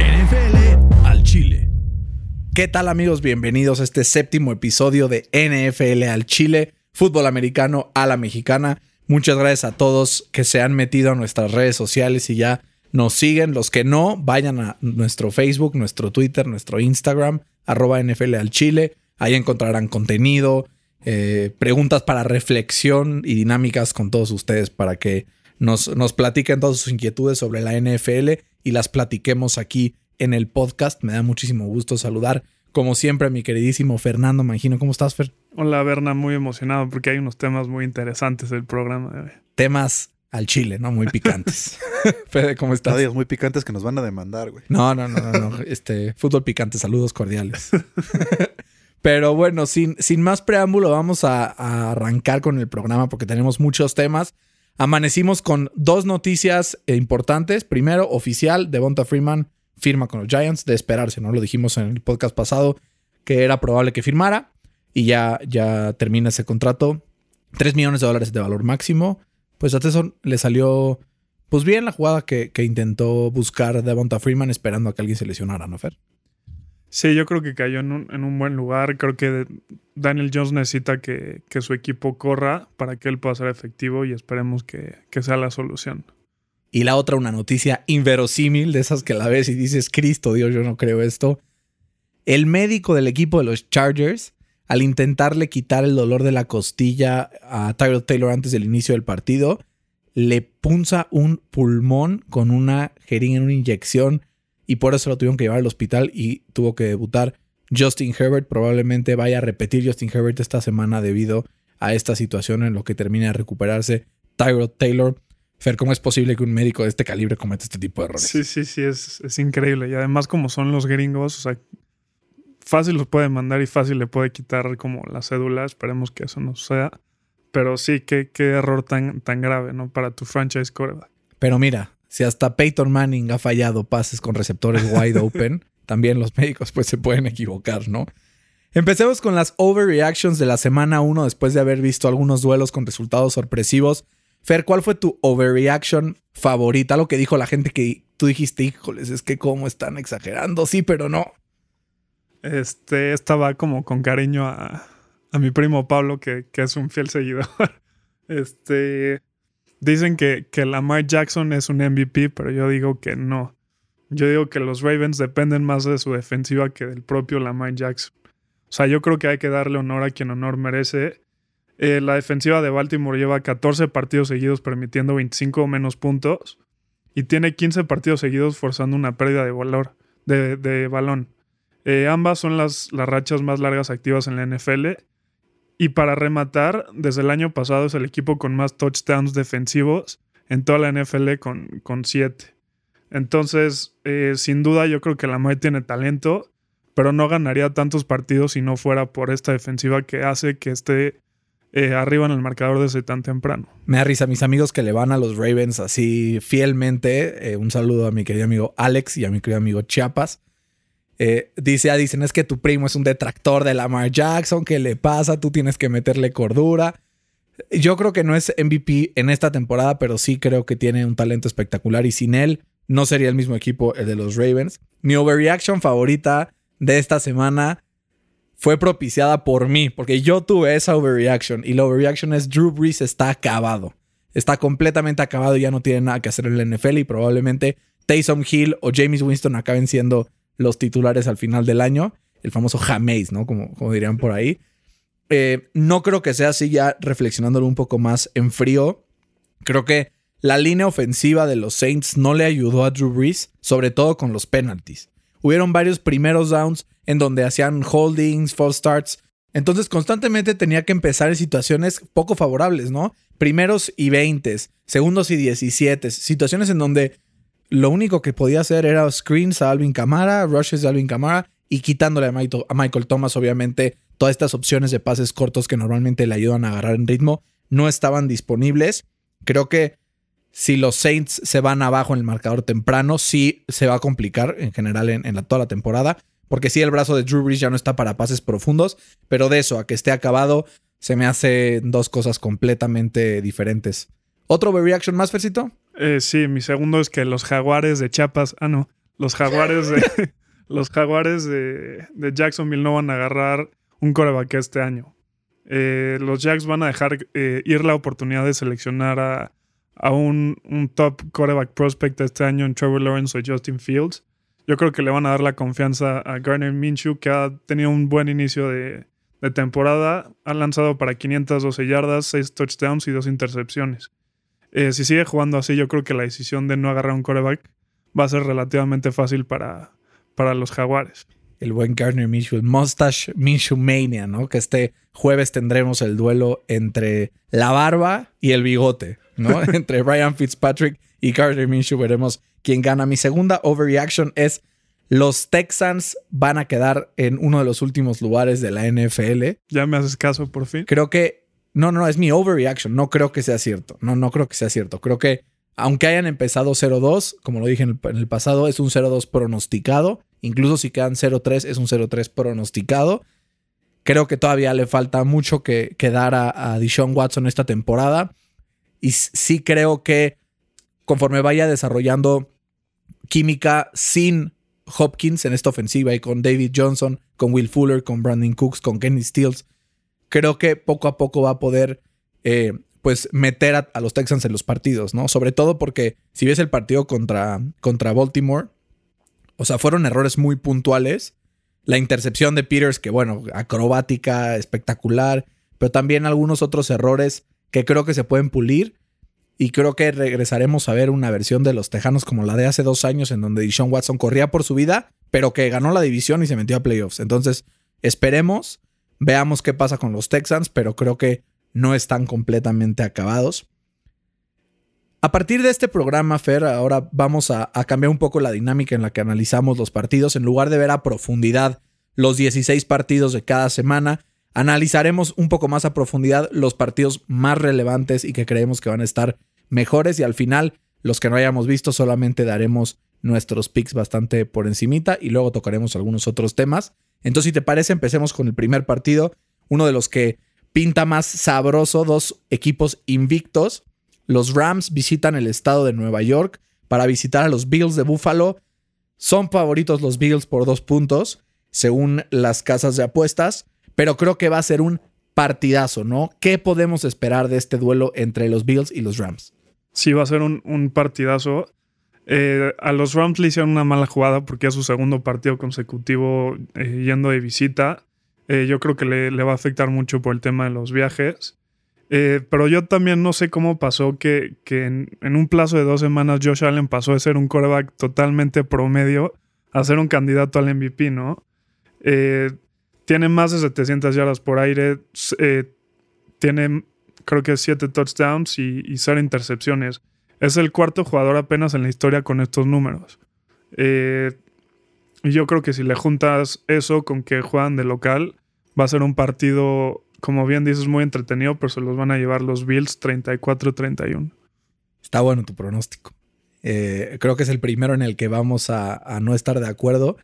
NFL al Chile. ¿Qué tal amigos? Bienvenidos a este séptimo episodio de NFL al Chile, fútbol americano a la mexicana. Muchas gracias a todos que se han metido a nuestras redes sociales y ya nos siguen. Los que no, vayan a nuestro Facebook, nuestro Twitter, nuestro Instagram, arroba NFL al Chile. Ahí encontrarán contenido, eh, preguntas para reflexión y dinámicas con todos ustedes para que nos, nos platiquen todas sus inquietudes sobre la NFL y las platiquemos aquí en el podcast. Me da muchísimo gusto saludar, como siempre, a mi queridísimo Fernando Mangino. ¿Cómo estás, Fer? Hola, Berna, muy emocionado porque hay unos temas muy interesantes del programa de hoy. Temas al chile, ¿no? Muy picantes. Fede, ¿cómo estás? Digas muy picantes que nos van a demandar, güey. No, no, no, no, no. Este, fútbol picante, saludos cordiales. Pero bueno, sin, sin más preámbulo, vamos a, a arrancar con el programa porque tenemos muchos temas. Amanecimos con dos noticias importantes. Primero, oficial, Devonta Freeman firma con los Giants, de esperarse, ¿no? Lo dijimos en el podcast pasado que era probable que firmara y ya, ya termina ese contrato. 3 millones de dólares de valor máximo. Pues a Tesson le salió pues bien la jugada que, que intentó buscar Devonta Freeman esperando a que alguien se lesionara, ¿no, Fer? Sí, yo creo que cayó en un, en un buen lugar. Creo que Daniel Jones necesita que, que, su equipo corra para que él pueda ser efectivo y esperemos que, que sea la solución. Y la otra, una noticia inverosímil, de esas que la ves y dices, Cristo Dios, yo no creo esto. El médico del equipo de los Chargers, al intentarle quitar el dolor de la costilla a Tyrell Taylor antes del inicio del partido, le punza un pulmón con una jeringa, una inyección, y por eso lo tuvieron que llevar al hospital y tuvo que debutar. Justin Herbert probablemente vaya a repetir Justin Herbert esta semana debido a esta situación en lo que termina de recuperarse Tyrell Taylor. Fer, ¿cómo es posible que un médico de este calibre cometa este tipo de errores? Sí, sí, sí, es, es increíble. Y además, como son los gringos, o sea, fácil los puede mandar y fácil le puede quitar como la cédula. Esperemos que eso no sea. Pero sí, qué, qué error tan, tan grave, ¿no? Para tu franchise quarterback. Pero mira, si hasta Peyton Manning ha fallado pases con receptores wide open, también los médicos pues se pueden equivocar, ¿no? Empecemos con las overreactions de la semana 1 después de haber visto algunos duelos con resultados sorpresivos. Fer, ¿cuál fue tu overreaction favorita? Lo que dijo la gente que tú dijiste, híjoles, es que cómo están exagerando, sí, pero no. Este, estaba como con cariño a, a mi primo Pablo, que, que, es un fiel seguidor. Este, dicen que, que Lamar Jackson es un MVP, pero yo digo que no. Yo digo que los Ravens dependen más de su defensiva que del propio Lamar Jackson. O sea, yo creo que hay que darle honor a quien honor merece. Eh, la defensiva de Baltimore lleva 14 partidos seguidos permitiendo 25 o menos puntos y tiene 15 partidos seguidos forzando una pérdida de valor de, balón. Eh, ambas son las, las rachas más largas activas en la NFL. Y para rematar, desde el año pasado es el equipo con más touchdowns defensivos en toda la NFL con, con 7. Entonces, eh, sin duda yo creo que Lamar tiene talento, pero no ganaría tantos partidos si no fuera por esta defensiva que hace que esté eh, arriba en el marcador desde tan temprano. Me da risa, mis amigos que le van a los Ravens así fielmente. Eh, un saludo a mi querido amigo Alex y a mi querido amigo Chiapas. Eh, dice, ah, dicen, es que tu primo es un detractor de Lamar Jackson, ¿qué le pasa? Tú tienes que meterle cordura. Yo creo que no es MVP en esta temporada, pero sí creo que tiene un talento espectacular y sin él no sería el mismo equipo el de los Ravens. Mi overreaction favorita de esta semana fue propiciada por mí, porque yo tuve esa overreaction y la overreaction es Drew Brees está acabado. Está completamente acabado y ya no tiene nada que hacer en la NFL y probablemente Taysom Hill o James Winston acaben siendo los titulares al final del año. El famoso Jameis, ¿no? Como, dirían por ahí. Eh, no creo que sea así ya reflexionándolo un poco más en frío. Creo que la línea ofensiva de los Saints no le ayudó a Drew Brees, sobre todo con los penalties. Hubieron varios primeros downs en donde hacían holdings, false starts. Entonces constantemente tenía que empezar en situaciones poco favorables, ¿no? Primeros y veintes, segundos y diecisiete, situaciones en donde lo único que podía hacer era screens a Alvin Kamara, rushes de Alvin Kamara y quitándole a Michael, a Michael Thomas, obviamente, todas estas opciones de pases cortos que normalmente le ayudan a agarrar en ritmo no estaban disponibles. Creo que si los Saints se van abajo en el marcador temprano, sí se va a complicar en general en, en la, toda la temporada. Porque sí, el brazo de Drew Brees ya no está para pases profundos, pero de eso a que esté acabado, se me hace dos cosas completamente diferentes. ¿Otro overreaction más, Fercito? Eh, sí, mi segundo es que los jaguares de Chiapas, ah, no, los jaguares de, los jaguares de, de Jacksonville no van a agarrar un coreback este año. Eh, los Jacks van a dejar eh, ir la oportunidad de seleccionar a, a un, top quarterback prospect este año en Trevor Lawrence o Justin Fields. Yo creo que le van a dar la confianza a Garner Minshew, que ha tenido un buen inicio de, temporada. Ha lanzado para 512 yardas, 6 touchdowns y 2 intercepciones. Eh, si sigue jugando así, yo creo que la decisión de no agarrar un coreback va a ser relativamente fácil para, para los jaguares. El buen Gardner Minshew, el Mustache Minshew Mania, ¿no? Que este jueves tendremos el duelo entre la barba y el bigote, ¿no? entre Brian Fitzpatrick y Gardner Minshew. Veremos quién gana. Mi segunda overreaction es los Texans van a quedar en uno de los últimos lugares de la NFL. Ya me haces caso por fin. Creo que no, no, es mi overreaction. No creo que sea cierto. No, no creo que sea cierto. Creo que aunque hayan empezado 0-2, como lo dije en el, en el pasado, es un 0-2 pronosticado. Incluso si quedan 0-3, es un 0-3 pronosticado. Creo que todavía le falta mucho que, que dar a, a Deshaun Watson esta temporada. Y sí creo que conforme vaya desarrollando química sin Hopkins en esta ofensiva y con David Johnson, con Will Fuller, con Brandon Cooks, con Kenny Stills, creo que poco a poco va a poder eh, pues meter a, a, los Texans en los partidos, ¿no? Sobre todo porque si ves el partido contra, contra Baltimore, o sea, fueron errores muy puntuales. La intercepción de Peters, que bueno, acrobática, espectacular, pero también algunos otros errores que creo que se pueden pulir. Y creo que regresaremos a ver una versión de los Tejanos como la de hace dos años, en donde Deshaun Watson corría por su vida, pero que ganó la división y se metió a playoffs. Entonces, esperemos, veamos qué pasa con los Texans, pero creo que no están completamente acabados. A partir de este programa, Fer, ahora vamos a, a, cambiar un poco la dinámica en la que analizamos los partidos. En lugar de ver a profundidad los 16 partidos de cada semana, analizaremos un poco más a profundidad los partidos más relevantes y que creemos que van a estar mejores. Y al final, los que no hayamos visto, solamente daremos nuestros picks bastante por encimita y luego tocaremos algunos otros temas. Entonces, si te parece, empecemos con el primer partido, uno de los que pinta más sabroso, dos equipos invictos los Rams visitan el estado de Nueva York para visitar a los Bills de Buffalo. Son favoritos los Bills por dos puntos, según las casas de apuestas, pero creo que va a ser un partidazo, ¿no? ¿Qué podemos esperar de este duelo entre los Bills y los Rams? Sí, va a ser un, un partidazo. Eh, a los Rams le hicieron una mala jugada porque es su segundo partido consecutivo eh, yendo de visita. Eh, yo creo que le, le, va a afectar mucho por el tema de los viajes. Pero yo también no sé cómo pasó que, que en, en, un plazo de dos semanas Josh Allen pasó de ser un quarterback totalmente promedio a ser un candidato al MVP, ¿no? Tiene más de 700 yardas por aire, eh, tiene creo que 7 touchdowns y, y 0 intercepciones. Es el cuarto jugador apenas en la historia con estos números. Eh, yo creo que si le juntas eso con que juegan de local, va a ser un partido como bien dices, muy entretenido, pero se los van a llevar los Bills 34-31. Está bueno tu pronóstico. Eh, creo que es el primero en el que vamos a, no estar de acuerdo.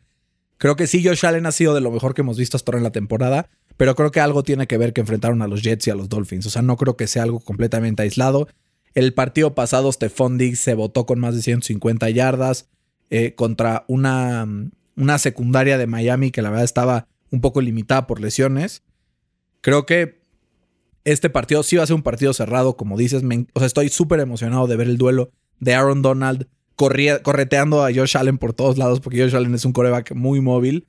Creo que sí, Josh Allen ha sido de lo mejor que hemos visto hasta ahora en la temporada, pero creo que algo tiene que ver que enfrentaron a los Jets y a los Dolphins. O sea, no creo que sea algo completamente aislado. El partido pasado, Stephon Diggs se votó con más de 150 yardas eh, contra una, una secundaria de Miami que la verdad estaba un poco limitada por lesiones. Creo que este partido sí va a ser un partido cerrado, como dices. O sea, estoy súper emocionado de ver el duelo de Aaron Donald correteando a Josh Allen por todos lados, porque Josh Allen es un coreback muy móvil.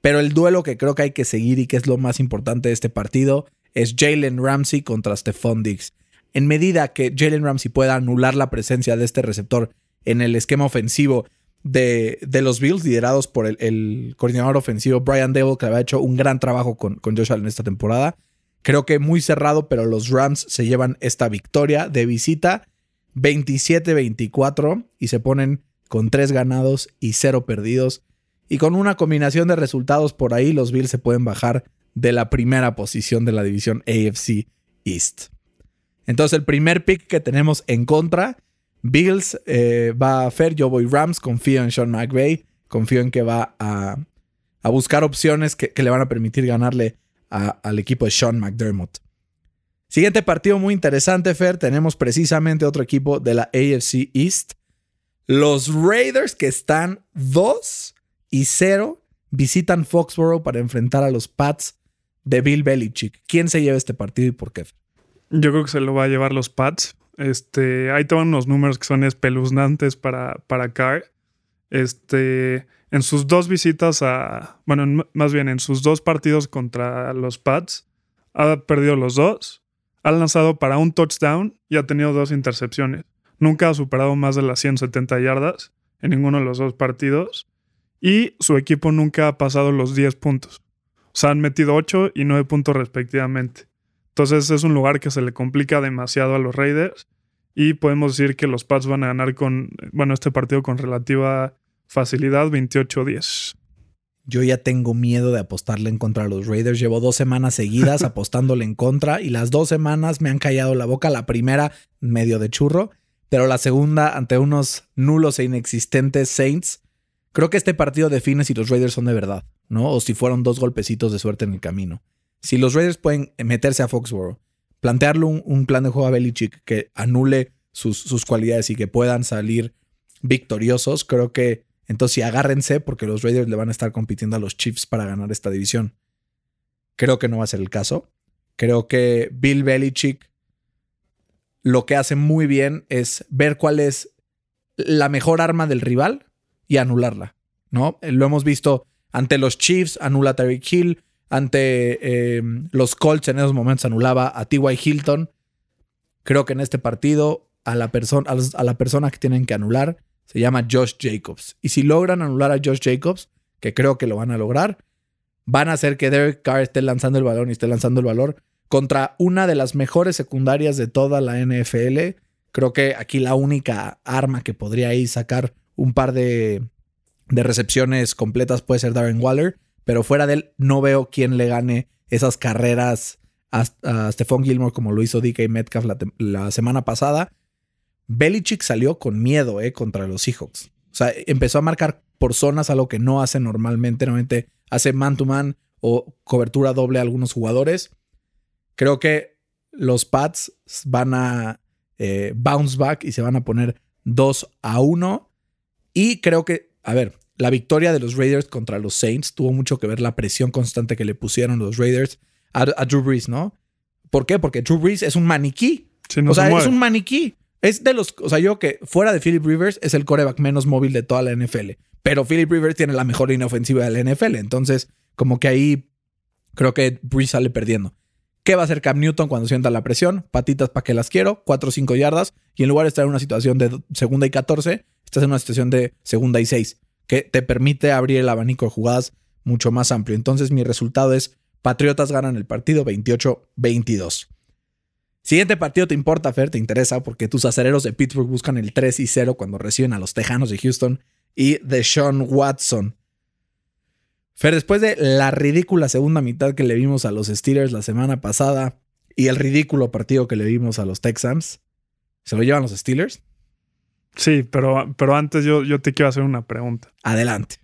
Pero el duelo que creo que hay que seguir y que es lo más importante de este partido es Jalen Ramsey contra Stephon Diggs. En medida que Jalen Ramsey pueda anular la presencia de este receptor en el esquema ofensivo de, de los Bills, liderados por el, el, coordinador ofensivo Brian Dable, que había hecho un gran trabajo con, con Josh Allen esta temporada. Creo que muy cerrado, pero los Rams se llevan esta victoria de visita 27-24 y se ponen con 3 ganados y 0 perdidos. Y con una combinación de resultados por ahí, los Bills se pueden bajar de la primera posición de la división AFC East. Entonces, el primer pick que tenemos en contra, Bills eh, va a Fer, yo voy Rams, confío en Sean McVay, confío en que va a, buscar opciones que, le van a permitir ganarle al equipo de Sean McDermott. Siguiente partido muy interesante, Fer, tenemos precisamente otro equipo de la AFC East. Los Raiders que están 2 y 0 visitan Foxborough para enfrentar a los Pats de Bill Belichick. ¿Quién se lleva este partido y por qué? Yo creo que se lo va a llevar los Pats. Este, ahí toman unos números que son espeluznantes para, para Carr. Este, en sus dos visitas a. Bueno, más bien en sus dos partidos contra los Pats, ha perdido los dos. Ha lanzado para un touchdown y ha tenido dos intercepciones. Nunca ha superado más de las 170 yardas en ninguno de los dos partidos. Y su equipo nunca ha pasado los 10 puntos. O sea, han metido 8 y 9 puntos respectivamente. Entonces es un lugar que se le complica demasiado a los Raiders y podemos decir que los Pats van a ganar con, bueno, este partido con relativa facilidad 28-10. Yo ya tengo miedo de apostarle en contra de los Raiders. Llevo dos semanas seguidas apostándole en contra y las dos semanas me han callado la boca. La primera medio de churro, pero la segunda ante unos nulos e inexistentes Saints. Creo que este partido define si los Raiders son de verdad, ¿no? O si fueron dos golpecitos de suerte en el camino. Si los Raiders pueden meterse a Foxborough, plantearle un, plan de juego a Belichick que anule sus, sus, cualidades y que puedan salir victoriosos, creo que entonces agárrense porque los Raiders le van a estar compitiendo a los Chiefs para ganar esta división. Creo que no va a ser el caso. Creo que Bill Belichick lo que hace muy bien es ver cuál es la mejor arma del rival y anularla, ¿no? Lo hemos visto ante los Chiefs, anula a Tyreek Hill, ante eh, los Colts en esos momentos anulaba a T.Y. Hilton. Creo que en este partido a la, persona, a la persona que tienen que anular se llama Josh Jacobs. Y si logran anular a Josh Jacobs, que creo que lo van a lograr, van a hacer que Derek Carr esté lanzando el balón y esté lanzando el valor contra una de las mejores secundarias de toda la NFL. Creo que aquí la única arma que podría ahí sacar un par de, de recepciones completas puede ser Darren Waller pero fuera de él no veo quién le gane esas carreras a, Stephon Gilmore como lo hizo DK Metcalf la, semana pasada. Belichick salió con miedo eh, contra los Seahawks. O sea, empezó a marcar por zonas, algo que no hace normalmente. Normalmente hace man to man o cobertura doble a algunos jugadores. Creo que los Pats van a eh, bounce back y se van a poner 2 a 1. Y creo que, a ver, la victoria de los Raiders contra los Saints tuvo mucho que ver la presión constante que le pusieron los Raiders a, Drew Brees, ¿no? ¿Por qué? Porque Drew Brees es un maniquí. o sea, es un maniquí. Es de los. O sea, yo que fuera de Philip Rivers es el coreback menos móvil de toda la NFL. Pero Philip Rivers tiene la mejor línea ofensiva de la NFL. Entonces, como que ahí creo que Brees sale perdiendo. ¿Qué va a hacer Cam Newton cuando sienta la presión? Patitas para que las quiero, 4 o 5 yardas. Y en lugar de estar en una situación de segunda y 14, estás en una situación de segunda y 6 que te permite abrir el abanico de jugadas mucho más amplio. Entonces mi resultado es Patriotas ganan el partido 28-22. Siguiente partido te importa, Fer, te interesa porque tus acereros de Pittsburgh buscan el 3 y 0 cuando reciben a los Tejanos de Houston y de Sean Watson. Fer, después de la ridícula segunda mitad que le vimos a los Steelers la semana pasada y el ridículo partido que le vimos a los Texans, ¿se lo llevan los Steelers? Sí, pero, pero antes yo, yo te quiero hacer una pregunta. Adelante.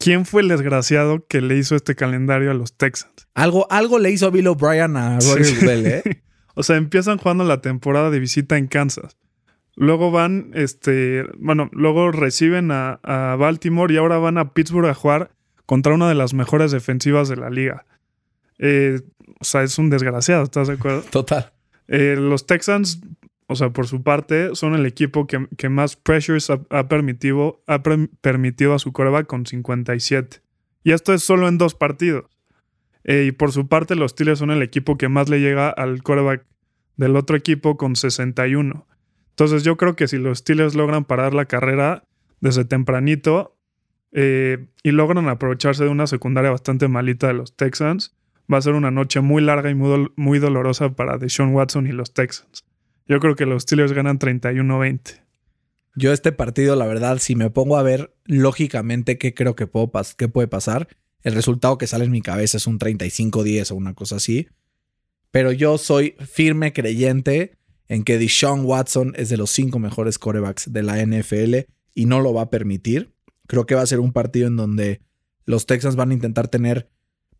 ¿Quién fue el desgraciado que le hizo este calendario a los Texans? Algo, algo le hizo Bill O'Brien a Roger Bell, ¿eh? o sea, empiezan jugando la temporada de visita en Kansas. Luego van, este, bueno, luego reciben a, a, Baltimore y ahora van a Pittsburgh a jugar contra una de las mejores defensivas de la liga. Eh, o sea, es un desgraciado, ¿estás de acuerdo? Total. Eh, los Texans o sea, por su parte, son el equipo que, más pressures ha, permitido, ha permitido a su coreback con 57. Y esto es solo en dos partidos. Eh, y por su parte, los Steelers son el equipo que más le llega al coreback del otro equipo con 61. Entonces yo creo que si los Steelers logran parar la carrera desde tempranito eh, y logran aprovecharse de una secundaria bastante malita de los Texans, va a ser una noche muy larga y muy, dolorosa para Deshaun Watson y los Texans. Yo creo que los Steelers ganan 31-20. Yo este partido, la verdad, si me pongo a ver lógicamente qué creo que, qué puede pasar, el resultado que sale en mi cabeza es un 35-10 o una cosa así. pero yo soy firme creyente en que Deshaun Watson es de los cinco mejores corebacks de la NFL y no lo va a permitir. Creo que va a ser un partido en donde los Texans van a intentar tener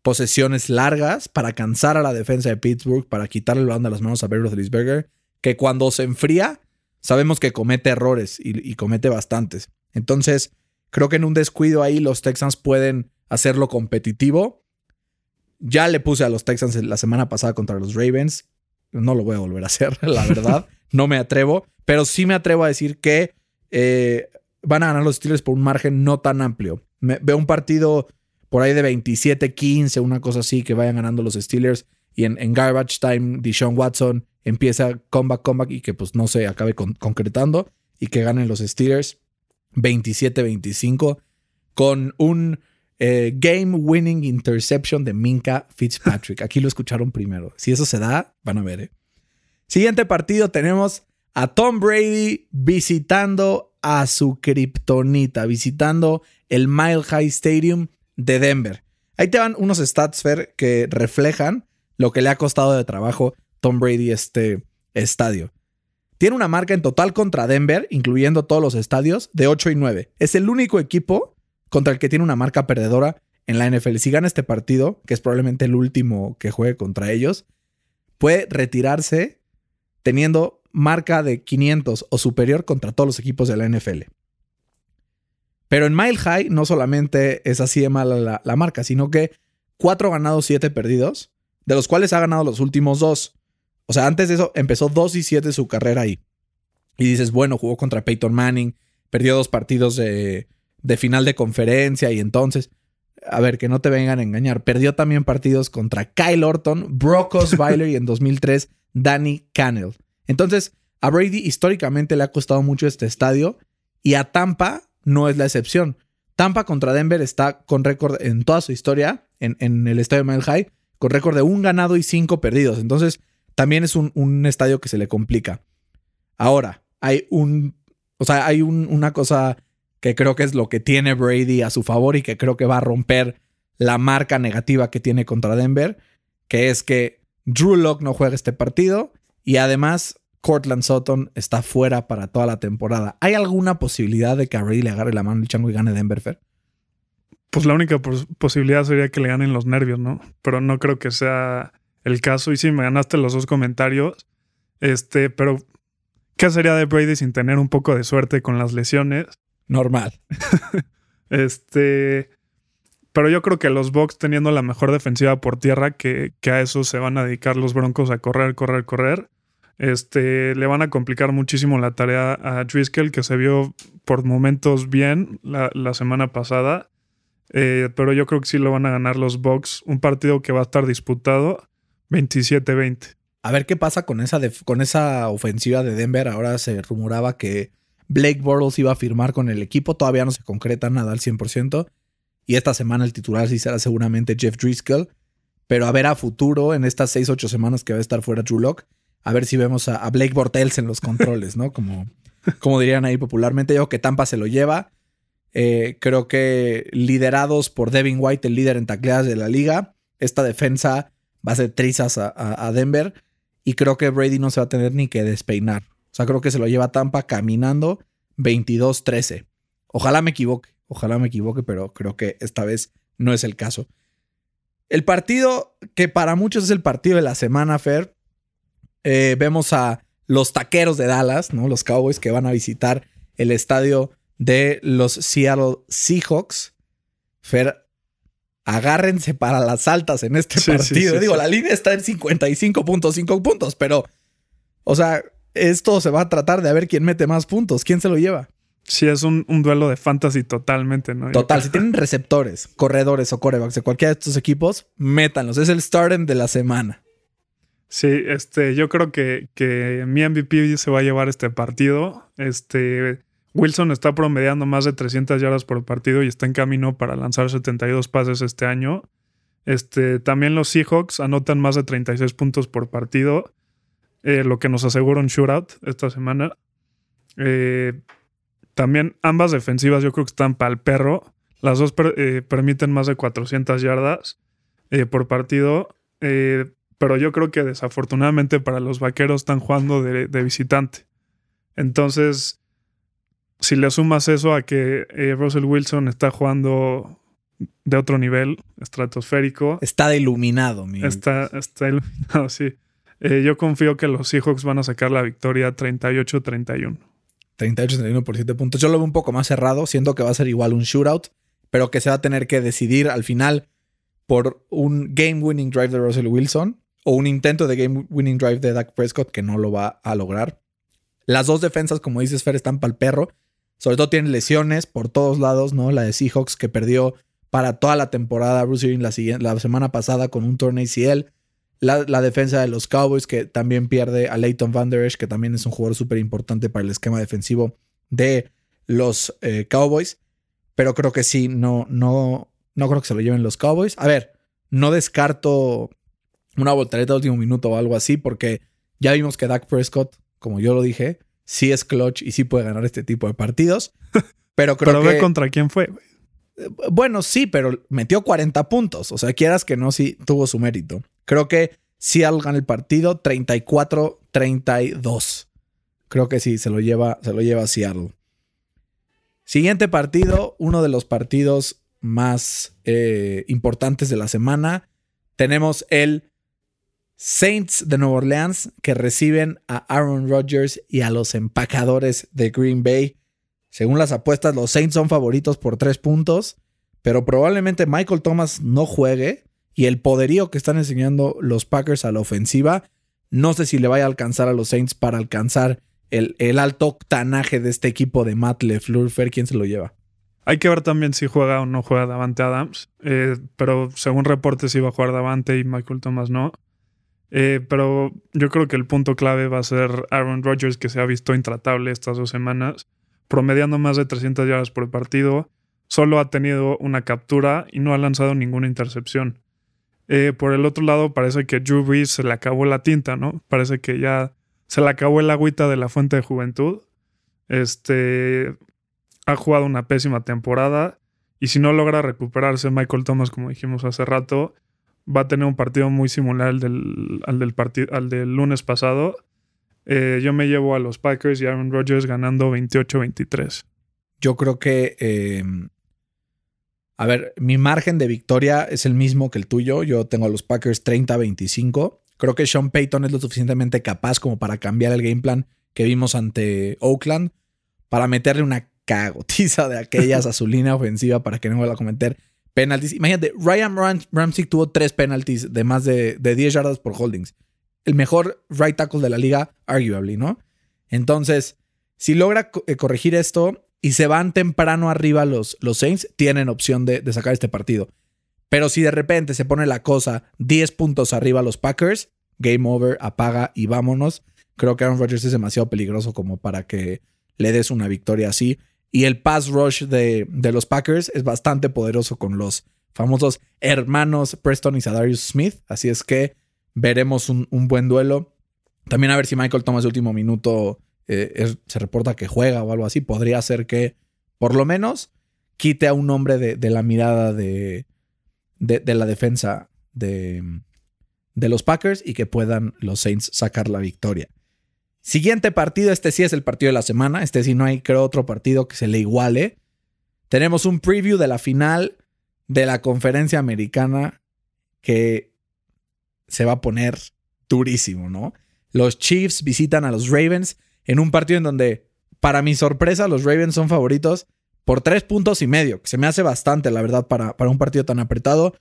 posesiones largas para cansar a la defensa de Pittsburgh, para quitarle el balón de las manos a Ben Roethlisberger, que cuando se enfría, sabemos que comete errores y, y comete bastantes. Entonces, creo que en un descuido ahí los Texans pueden hacerlo competitivo. Ya le puse a los Texans la semana pasada contra los Ravens. No lo voy a volver a hacer, la verdad. no me atrevo, pero sí me atrevo a decir que eh, van a ganar los Steelers por un margen no tan amplio. veo un partido por ahí de 27-15, una cosa así, que vayan ganando los Steelers. Y en, garbage time, Deshaun Watson empieza comeback, comeback y que pues no se acabe concretando y que ganen los Steelers 27-25 con un eh, game winning interception de Minka Fitzpatrick. Aquí lo escucharon primero. Si eso se da, van a ver. ¿eh? Siguiente partido tenemos a Tom Brady visitando a su kriptonita, visitando el Mile High Stadium de Denver. Ahí te van unos stats, Fer, que reflejan lo que le ha costado de trabajo Tom Brady este estadio. Tiene una marca en total contra Denver, incluyendo todos los estadios, de 8 y 9. Es el único equipo contra el que tiene una marca perdedora en la NFL. Si gana este partido, que es probablemente el último que juegue contra ellos, puede retirarse teniendo marca de 500 o superior contra todos los equipos de la NFL. Pero en Mile High no solamente es así de mala la, marca, sino que 4 ganados, 7 perdidos, de los cuales ha ganado los últimos dos. O sea, antes de eso empezó 2 y 7 su carrera ahí. Y dices, bueno, jugó contra Peyton Manning, perdió dos partidos de, de final de conferencia y entonces, a ver, que no te vengan a engañar, perdió también partidos contra Kyle Orton, Brock Osweiler y en 2003 Danny Cannell. Entonces, a Brady históricamente le ha costado mucho este estadio y a Tampa no es la excepción. Tampa contra Denver está con récord en toda su historia, en, el estadio Mile High, con récord de un ganado y cinco perdidos. Entonces, también es un, estadio que se le complica. Ahora, hay un. O sea, hay una cosa que creo que es lo que tiene Brady a su favor y que creo que va a romper la marca negativa que tiene contra Denver, que es que Drew Locke no juega este partido y además Cortland Sutton está fuera para toda la temporada. ¿Hay alguna posibilidad de que a Brady le agarre la mano el chango y gane Denver, Fer? Pues la única posibilidad sería que le ganen los nervios, ¿no? Pero no creo que sea el caso. Y sí, me ganaste los dos comentarios. Este, pero ¿qué sería de Brady sin tener un poco de suerte con las lesiones? Normal. este. Pero yo creo que los Bucks teniendo la mejor defensiva por tierra, que, que a eso se van a dedicar los Broncos a correr, correr, correr este, le van a complicar muchísimo la tarea a Driscoll, que se vio por momentos bien la, semana pasada. Eh, pero yo creo que sí lo van a ganar los Bucks. Un partido que va a estar disputado 27-20. A ver qué pasa con esa, con esa ofensiva de Denver. Ahora se rumoraba que Blake Bortles iba a firmar con el equipo. Todavía no se concreta nada al 100%. Y esta semana el titular sí será seguramente Jeff Driscoll. Pero a ver a futuro, en estas 6-8 semanas que va a estar fuera Drew Locke, a ver si vemos a, Blake Bortels en los controles, ¿no? Como, como dirían ahí popularmente. Yo que Tampa se lo lleva. Eh, creo que liderados por Devin White, el líder en tacleadas de la liga, esta defensa va a ser trizas a, Denver y creo que Brady no se va a tener ni que despeinar. O sea, creo que se lo lleva Tampa caminando 22-13. Ojalá me equivoque, ojalá me equivoque, pero creo que esta vez no es el caso. El partido que para muchos es el partido de la semana, Fer, eh, vemos a los taqueros de Dallas, ¿no? Los Cowboys que van a visitar el estadio de los Seattle Seahawks. Fer, agárrense para las altas en este partido. Digo, la línea está en 55.5 puntos, pero, o sea, esto se va a tratar de ver quién mete más puntos, quién se lo lleva. Sí, es un, duelo de fantasy totalmente, ¿no? Total, si tienen receptores, corredores o corebacks de cualquiera de estos equipos, métanlos. Es el starting de la semana. Sí, este, yo creo que, que mi MVP se va a llevar este partido. Este, Wilson está promediando más de 300 yardas por partido y está en camino para lanzar 72 pases este año. Este, también los Seahawks anotan más de 36 puntos por partido, eh, lo que nos asegura un shootout esta semana. Eh, también ambas defensivas yo creo que están para el perro. Las dos eh, permiten más de 400 yardas por partido pero yo creo que desafortunadamente para los vaqueros están jugando de, de visitante. Entonces, si le sumas eso a que Russell Wilson está jugando de otro nivel, estratosférico. Está iluminado, mi. Está, está iluminado, sí. Eh, yo confío que los Seahawks van a sacar la victoria 38-31. 38-31 por 7 puntos. Yo lo veo un poco más cerrado. Siento que va a ser igual un shootout, pero que se va a tener que decidir al final por un game-winning drive de Russell Wilson o un intento de game-winning drive de Dak Prescott que no lo va a lograr. Las dos defensas, como dices, Fer, están para el perro. Sobre todo tienen lesiones por todos lados, ¿no? La de Seahawks que perdió para toda la temporada Bruce Irving la, la semana pasada con un torneo ACL. La, la, defensa de los Cowboys, que también pierde a Leighton Van Der Esch, que también es un jugador súper importante para el esquema defensivo de los eh, Cowboys. Pero creo que sí, no, no, no creo que se lo lleven los Cowboys. A ver, no descarto una voltereta de último minuto o algo así, porque ya vimos que Dak Prescott, como yo lo dije, sí es clutch y sí puede ganar este tipo de partidos. Pero creo pero que. ve contra quién fue. Bueno, sí, pero metió 40 puntos. O sea, quieras que no, sí tuvo su mérito. Creo que Seattle gana el partido 34-32. Creo que sí, se lo lleva, se lo lleva Seattle. Siguiente partido, uno de los partidos más eh, importantes de la semana. Tenemos el Saints de Nueva Orleans que reciben a Aaron Rodgers y a los empacadores de Green Bay. Según las apuestas, los Saints son favoritos por tres puntos, pero probablemente Michael Thomas no juegue y el poderío que están enseñando los Packers a la ofensiva, no sé si le vaya a alcanzar a los Saints para alcanzar el, alto octanaje de este equipo de Matt LeFleur. ¿quién se lo lleva? Hay que ver también si juega o no juega Davante Adams, eh, pero según reportes iba a jugar Davante y Michael Thomas no. Eh, pero yo creo que el punto clave va a ser Aaron Rodgers, que se ha visto intratable estas dos semanas promediando más de 300 yardas por partido. Solo ha tenido una captura y no ha lanzado ninguna intercepción. Eh, por el otro lado, parece que Drew Brees se le acabó la tinta, ¿no? Parece que ya se le acabó el agüita de la fuente de juventud. Este ha jugado una pésima temporada y si no logra recuperarse Michael Thomas, como dijimos hace rato, va a tener un partido muy similar al del, al del, lunes pasado eh, yo me llevo a los Packers y Aaron Rodgers ganando 28-23. Yo creo que. Eh, a ver, mi margen de victoria es el mismo que el tuyo. Yo tengo a los Packers 30-25. Creo que Sean Payton es lo suficientemente capaz como para cambiar el game plan que vimos ante Oakland para meterle una cagotiza de aquellas a su línea ofensiva para que no vuelva a cometer penalties. Imagínate, Ryan Ramsey tuvo tres penalties de más de, de 10 yardas por holdings el mejor right tackle de la liga, arguably, ¿no? Entonces, si logra eh, corregir esto y se van temprano arriba los, los Saints, tienen opción de, de, sacar este partido. Pero si de repente se pone la cosa 10 puntos arriba los Packers, game over, apaga y vámonos. Creo que Aaron Rodgers es demasiado peligroso como para que le des una victoria así. Y el pass rush de, de los Packers es bastante poderoso con los famosos hermanos Preston y Sadarius Smith. Así es que veremos un, buen duelo. También a ver si Michael Thomas de último minuto eh, se reporta que juega o algo así. Podría ser que, por lo menos, quite a un hombre de, la mirada de, de, la defensa de, de los Packers y que puedan los Saints sacar la victoria. Siguiente partido, este sí es el partido de la semana. Este sí no hay, creo, otro partido que se le iguale. Tenemos un preview de la final de la conferencia americana que se va a poner durísimo, ¿no? Los Chiefs visitan a los Ravens en un partido en donde, para mi sorpresa, los Ravens son favoritos por tres puntos y medio, que se me hace bastante, la verdad, para, para un partido tan apretado.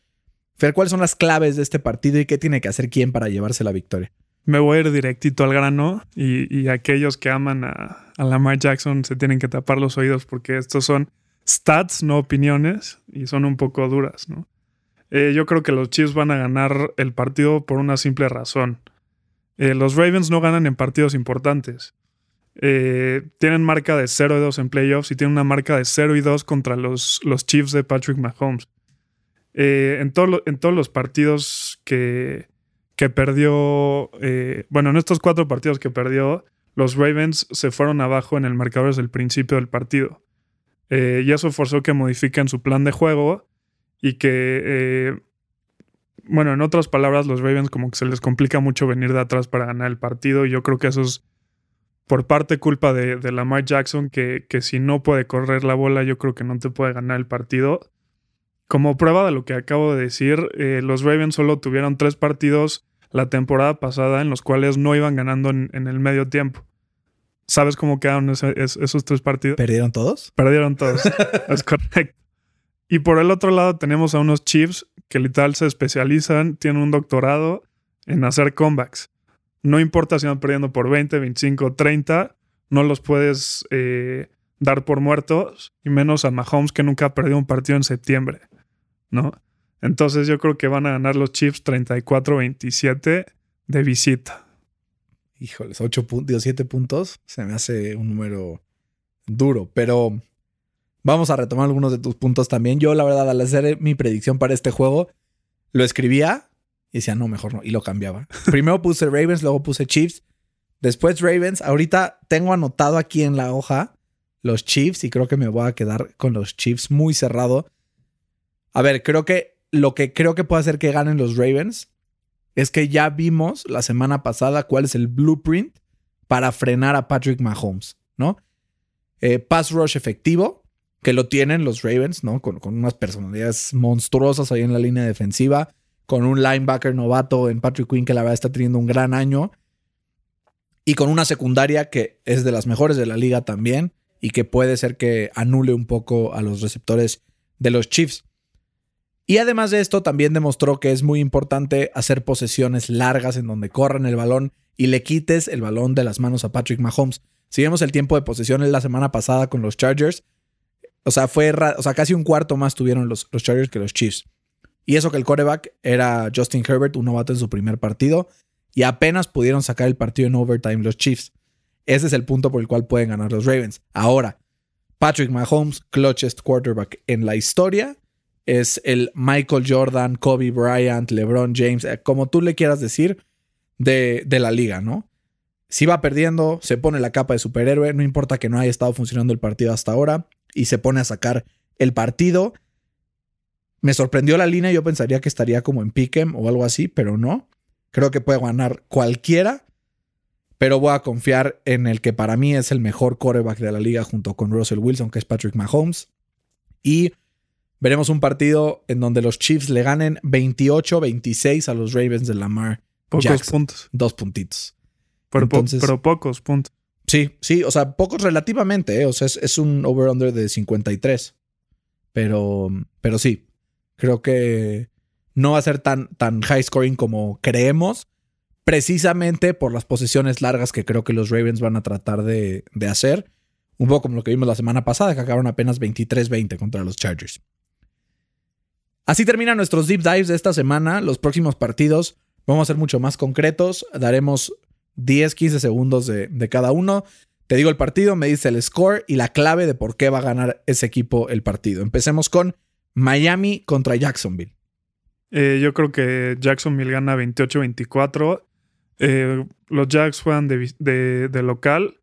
Fer, ¿cuáles son las claves de este partido y qué tiene que hacer quién para llevarse la victoria? Me voy a ir directito al grano y, aquellos que aman a, a Lamar Jackson se tienen que tapar los oídos porque estos son stats, no opiniones, y son un poco duras, ¿no? Eh, yo creo que los Chiefs van a ganar el partido por una simple razón. Eh, los Ravens no ganan en partidos importantes. Eh, tienen marca de 0 y 2 en playoffs y tienen una marca de 0 y 2 contra los, los Chiefs de Patrick Mahomes. en, en, todos los partidos que, que perdió, bueno, en estos cuatro partidos que perdió, los Ravens se fueron abajo en el marcador desde el principio del partido. y eso forzó que modifiquen su plan de juego y que eh, bueno, en otras palabras, los Ravens como que se les complica mucho venir de atrás para ganar el partido. Y yo creo que eso es por parte culpa de, de Lamar Jackson, que, que si no puede correr la bola, yo creo que no te puede ganar el partido. Como prueba de lo que acabo de decir, eh, los Ravens solo tuvieron tres partidos la temporada pasada en los cuales no iban ganando en, en el medio tiempo. ¿Sabes cómo quedaron ese- esos tres partidos? ¿Perdieron todos? Perdieron todos. es correcto. Y por el otro lado tenemos a unos Chiefs que literal se especializan, tienen un doctorado en hacer comebacks. No importa si van perdiendo por 20, 25, 30, no los puedes eh, dar por muertos, y menos a Mahomes que nunca ha perdido un partido en septiembre, ¿no? Entonces yo creo que van a ganar los Chiefs 34-27 de visita. Híjoles, 8 puntos, 7 puntos. Se me hace un número duro, pero vamos a retomar algunos de tus puntos también. Yo, la verdad, al hacer mi predicción para este juego, lo escribía y decía, no, mejor no, y lo cambiaba. Primero puse Ravens, luego puse Chiefs, después Ravens. Ahorita tengo anotado aquí en la hoja los Chiefs y creo que me voy a quedar con los Chiefs muy cerrado. A ver, creo que lo que creo que puede hacer que ganen los Ravens es que ya vimos la semana pasada cuál es el blueprint para frenar a Patrick Mahomes, ¿no? Eh, pass rush efectivo, que lo tienen los Ravens, ¿no? Con, con unas personalidades monstruosas ahí en la línea defensiva, con un linebacker novato en Patrick Quinn que la verdad está teniendo un gran año, y con una secundaria que es de las mejores de la liga también, y que puede ser que anule un poco a los receptores de los Chiefs. Y además de esto, también demostró que es muy importante hacer posesiones largas en donde corran el balón y le quites el balón de las manos a Patrick Mahomes. Si vemos el tiempo de posesión la semana pasada con los Chargers, o sea, fue o sea, casi un cuarto más tuvieron los, los Chargers que los Chiefs. Y eso que el quarterback era Justin Herbert, un novato en su primer partido, y apenas pudieron sacar el partido en overtime los Chiefs. Ese es el punto por el cual pueden ganar los Ravens. Ahora, Patrick Mahomes, clutchest quarterback en la historia, es el Michael Jordan, Kobe Bryant, LeBron James, eh, como tú le quieras decir, de, de la liga, ¿no? Si va perdiendo, se pone la capa de superhéroe, no importa que no haya estado funcionando el partido hasta ahora, y se pone a sacar el partido. Me sorprendió la línea, yo pensaría que estaría como en Pick'em o algo así, pero no. Creo que puede ganar cualquiera, pero voy a confiar en el que para mí es el mejor quarterback de la liga junto con Russell Wilson, que es Patrick Mahomes. Y veremos un partido en donde los Chiefs le ganen 28-26 a los Ravens de Lamar. Pocos Jackson. puntos. Dos puntitos. Pero, po- Entonces- pero pocos puntos. Sí, sí, o sea, pocos relativamente, ¿eh? o sea, es, es un over-under de 53. Pero, pero sí, creo que no va a ser tan, tan high scoring como creemos, precisamente por las posiciones largas que creo que los Ravens van a tratar de, de hacer. Un poco como lo que vimos la semana pasada, que acabaron apenas 23-20 contra los Chargers. Así terminan nuestros deep dives de esta semana. Los próximos partidos vamos a ser mucho más concretos. Daremos 10, 15 segundos de, de cada uno. Te digo el partido, me dice el score y la clave de por qué va a ganar ese equipo el partido. Empecemos con Miami contra Jacksonville. Eh, yo creo que Jacksonville gana 28-24. Eh, los Jacks juegan de, vis- de- de local.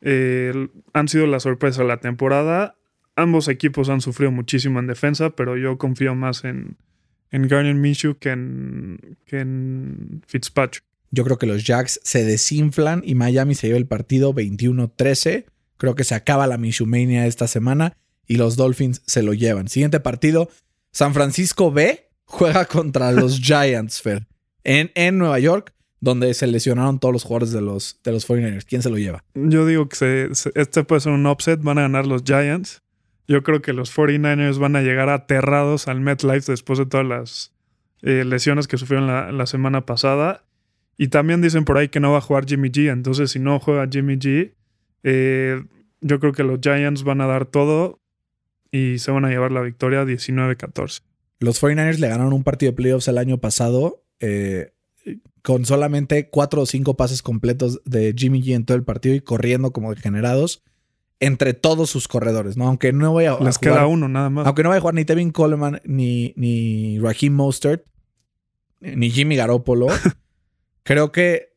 Eh, han sido la sorpresa de la temporada. Ambos equipos han sufrido muchísimo en defensa, pero yo confío más en, en Garner Minshew que en, que en Fitzpatrick. Yo creo que los Jacks se desinflan y Miami se lleva el partido 21-13. Creo que se acaba la Mishumania esta semana y los Dolphins se lo llevan. Siguiente partido, San Francisco B juega contra los Giants, Fer, en, en Nueva York, donde se lesionaron todos los jugadores de los, de los 49ers. ¿Quién se lo lleva? Yo digo que se- se- este puede ser un upset. Van a ganar los Giants. Yo creo que los 49ers van a llegar aterrados al MetLife después de todas las eh, lesiones que sufrieron la, la semana pasada. Y también dicen por ahí que no va a jugar Jimmy G. Entonces, si no juega Jimmy G, eh, yo creo que los Giants van a dar todo y se van a llevar la victoria 19-14. Los 49ers le ganaron un partido de playoffs el año pasado eh, con solamente cuatro o cinco pases completos de Jimmy G en todo el partido y corriendo como degenerados entre todos sus corredores, ¿no? Aunque no vaya a Les jugar, queda uno nada más. aunque no vaya a jugar ni Tevin Coleman ni, ni Raheem Mostert ni Jimmy Garoppolo, creo que,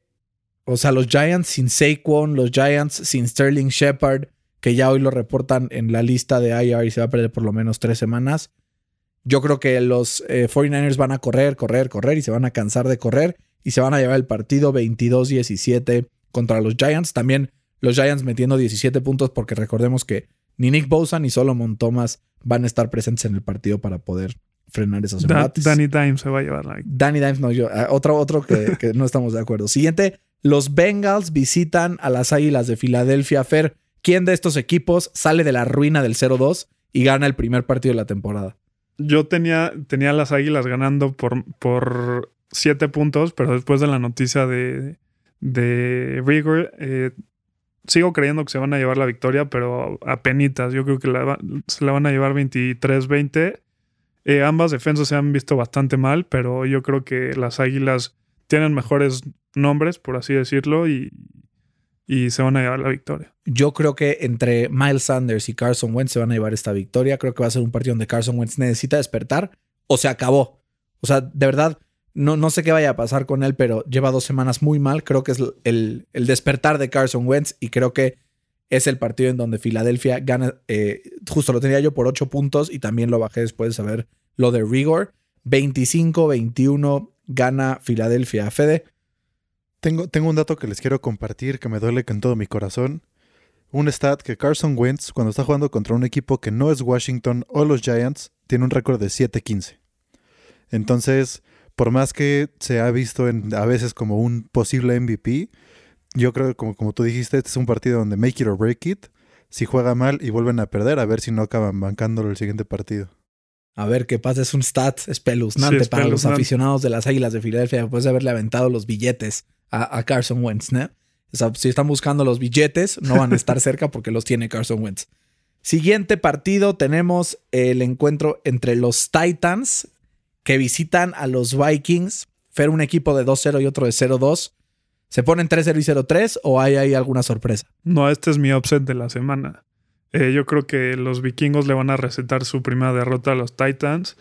o sea, los Giants sin Saquon, los Giants sin Sterling Shepard, que ya hoy lo reportan en la lista de IR y se va a perder por lo menos tres semanas. Yo creo que los 49ers van a correr, correr, correr y se van a cansar de correr y se van a llevar el partido 22-17 contra los Giants. También los Giants metiendo 17 puntos porque recordemos que ni Nick Bosa ni Solomon Thomas van a estar presentes en el partido para poder frenar esos embates. Danny Dimes se va a llevar la Danny Dimes no, yo. ah, otro, otro que, que no estamos de acuerdo. Siguiente, los Bengals visitan a las Águilas de Filadelfia. Fer, ¿quién de estos equipos sale de la ruina del 0-2 y gana el primer partido de la temporada? Yo tenía, tenía las Águilas ganando por, por siete puntos, pero después de la noticia de, de Rigor, eh, sigo creyendo que se van a llevar la victoria, pero a penitas. Yo creo que se la van a llevar 23-20. Eh, ambas defensas se han visto bastante mal, pero yo creo que las Águilas tienen mejores nombres, por así decirlo, y, y se van a llevar la victoria. Yo creo que entre Miles Sanders y Carson Wentz se van a llevar esta victoria. Creo que va a ser un partido donde Carson Wentz necesita despertar o se acabó. O sea, de verdad, no, no sé qué vaya a pasar con él, pero lleva dos semanas muy mal. Creo que es el, el despertar de Carson Wentz y creo que es el partido en donde Filadelfia gana. eh, justo lo tenía yo por ocho puntos y también lo bajé después de saber lo de Rigor. 25-21 gana Filadelfia. Fede, Tengo, tengo un dato que les quiero compartir que me duele con todo mi corazón. Un stat que Carson Wentz, cuando está jugando contra un equipo que no es Washington o los Giants, tiene un récord de 7-15. Entonces, por más que se ha visto en- a veces como un posible MVP, yo creo que como, como tú dijiste, este es un partido donde make it or break it. Si juega mal y vuelven a perder, a ver si no acaban bancándolo el siguiente partido. A ver qué pasa, es un stat espeluznante Sí, para los aficionados de las Águilas de Filadelfia después de haberle aventado los billetes a, a Carson Wentz, ¿no? O sea, si están buscando los billetes, no van a estar cerca porque los tiene Carson Wentz. Siguiente partido, tenemos el encuentro entre los Titans que visitan a los Vikings. Fer, un equipo de 2-0 y otro de 0-2. ¿Se ponen 3-0 y 0-3 o hay ahí alguna sorpresa? No, este es mi upset de la semana. Eh, yo creo que los vikingos le van a recetar su primera derrota a los Titans.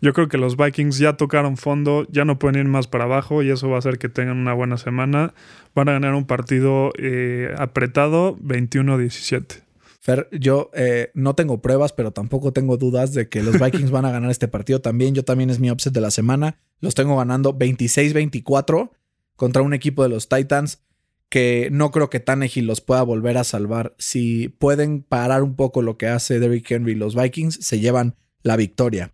Yo creo que los Vikings ya tocaron fondo, ya no pueden ir más para abajo y eso va a hacer que tengan una buena semana. Van a ganar un partido eh, apretado 21-17. Fer, yo eh, no tengo pruebas, pero tampoco tengo dudas de que los Vikings van a ganar este partido también. Yo también es mi upset de la semana. Los tengo ganando 26-24 contra un equipo de los Titans que no creo que Tannehill los pueda volver a salvar. Si pueden parar un poco lo que hace Derrick Henry y los Vikings, se llevan la victoria.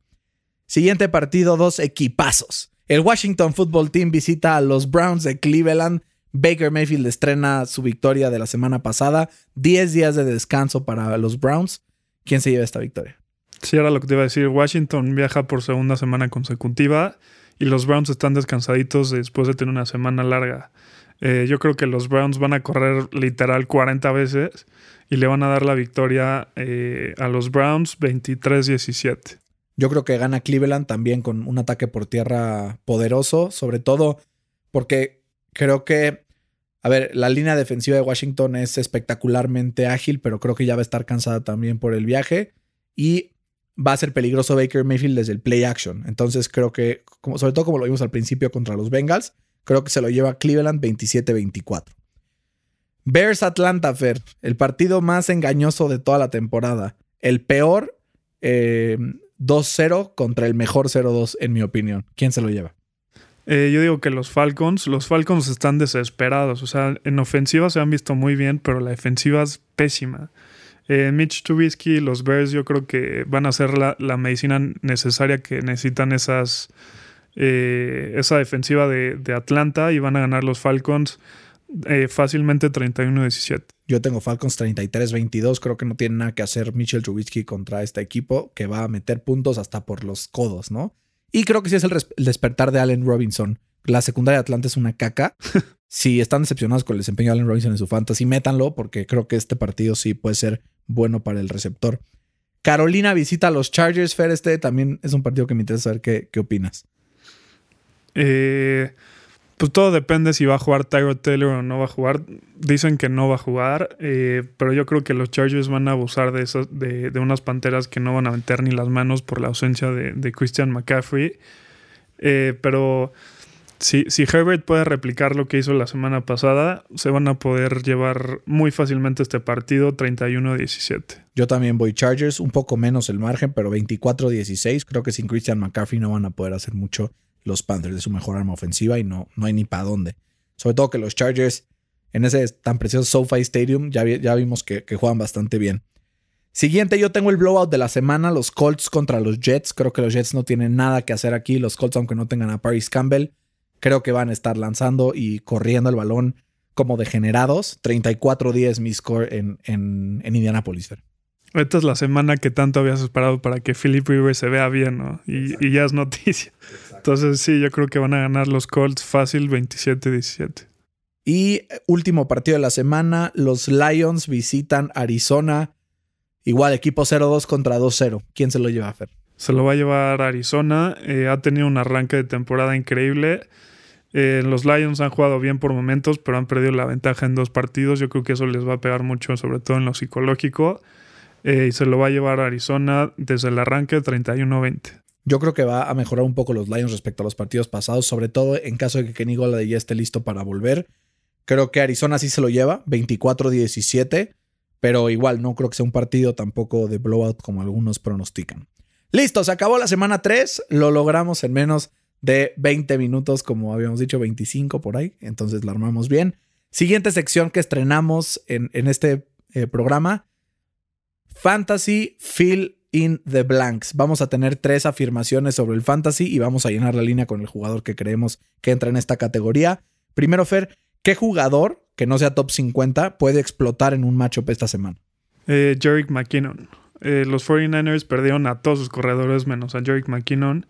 Siguiente partido, dos equipazos. El Washington Football Team visita a los Browns de Cleveland. Baker Mayfield estrena su victoria de la semana pasada. 10 días de descanso para los Browns. ¿Quién se lleva esta victoria? Sí, era lo que te iba a decir. Washington viaja por segunda semana consecutiva y los Browns están descansaditos después de tener una semana larga. Eh, yo creo que los Browns van a correr literal 40 veces y le van a dar la victoria eh, a los Browns 23-17. Yo creo que gana Cleveland también con un ataque por tierra poderoso, sobre todo porque creo que, a ver, la línea defensiva de Washington es espectacularmente ágil, pero creo que ya va a estar cansada también por el viaje y va a ser peligroso Baker Mayfield desde el play action. Entonces creo que, como, sobre todo como lo vimos al principio contra los Bengals, creo que se lo lleva Cleveland 27-24. Bears Atlanta Fair, el partido más engañoso de toda la temporada. El peor eh, 2-0 contra el mejor 0-2, en mi opinión. ¿Quién se lo lleva? Eh, yo digo que los Falcons, los Falcons están desesperados. O sea, en ofensiva se han visto muy bien, pero la defensiva es pésima. Eh, Mitch Trubisky, los Bears, yo creo que van a ser la, la medicina necesaria que necesitan esas, eh, esa defensiva de, de, Atlanta y van a ganar los Falcons eh, fácilmente 31-17. Yo tengo Falcons 33-22. Creo que no tiene nada que hacer Mitchell Trubisky contra este equipo que va a meter puntos hasta por los codos, ¿no? Y creo que sí es el, el despertar de Allen Robinson. La secundaria de Atlanta es una caca. si están decepcionados con el desempeño de Allen Robinson en su fantasy, métanlo porque creo que este partido sí puede ser bueno para el receptor. Carolina visita a los Chargers. Fer, este también es un partido que me interesa saber qué, qué opinas. Eh, pues todo depende si va a jugar Tyrod Taylor o no va a jugar. Dicen que no va a jugar, eh, pero yo creo que los Chargers van a abusar de, esas, de, de, unas panteras que no van a meter ni las manos por la ausencia de, Christian McCaffrey. Eh, pero Si, si Herbert puede replicar lo que hizo la semana pasada, se van a poder llevar muy fácilmente este partido 31-17. Yo también voy Chargers, un poco menos el margen, pero 24-16. Creo que sin Christian McCaffrey no van a poder hacer mucho los Panthers de su mejor arma ofensiva y no, no hay ni para dónde. Sobre todo que los Chargers en ese tan precioso SoFi Stadium ya, ya vimos que, juegan bastante bien. Siguiente, yo tengo el blowout de la semana, los Colts contra los Jets. Creo que los Jets no tienen nada que hacer aquí. Los Colts, aunque no tengan a Paris Campbell, creo que van a estar lanzando y corriendo el balón como degenerados. 34-10 mi score en, en, en Indianapolis. Esta es la semana que tanto habías esperado para que Philip Rivers se vea bien, ¿no? Y ya es noticia. Entonces sí, yo creo que van a ganar los Colts fácil 27-17. Y último partido de la semana, los Lions visitan Arizona. Igual, equipo 0-2 contra 2-0. ¿Quién se lo lleva a Fer? Se lo va a llevar Arizona. Eh, ha tenido un arranque de temporada increíble. Eh, los Lions han jugado bien por momentos, pero han perdido la ventaja en dos partidos. Yo creo que eso les va a pegar mucho, sobre todo en lo psicológico. Eh, y se lo va a llevar Arizona desde el arranque 31-20. Yo creo que va a mejorar un poco los Lions respecto a los partidos pasados, sobre todo en caso de que Kenny Golladay ya esté listo para volver. Creo que Arizona sí se lo lleva, 24-17, pero igual no creo que sea un partido tampoco de blowout como algunos pronostican. Listo, se acabó la semana 3, lo logramos en menos de 20 minutos, como habíamos dicho, 25 por ahí, entonces la armamos bien. Siguiente sección que estrenamos en, en este eh, programa, Fantasy Fill in the Blanks. Vamos a tener tres afirmaciones sobre el Fantasy y vamos a llenar la línea con el jugador que creemos que entra en esta categoría. Primero, Fer, ¿qué jugador que no sea top 50 puede explotar en un matchup esta semana? Eh, Jerick McKinnon. Eh, los 49ers perdieron a todos sus corredores menos a Jerick McKinnon.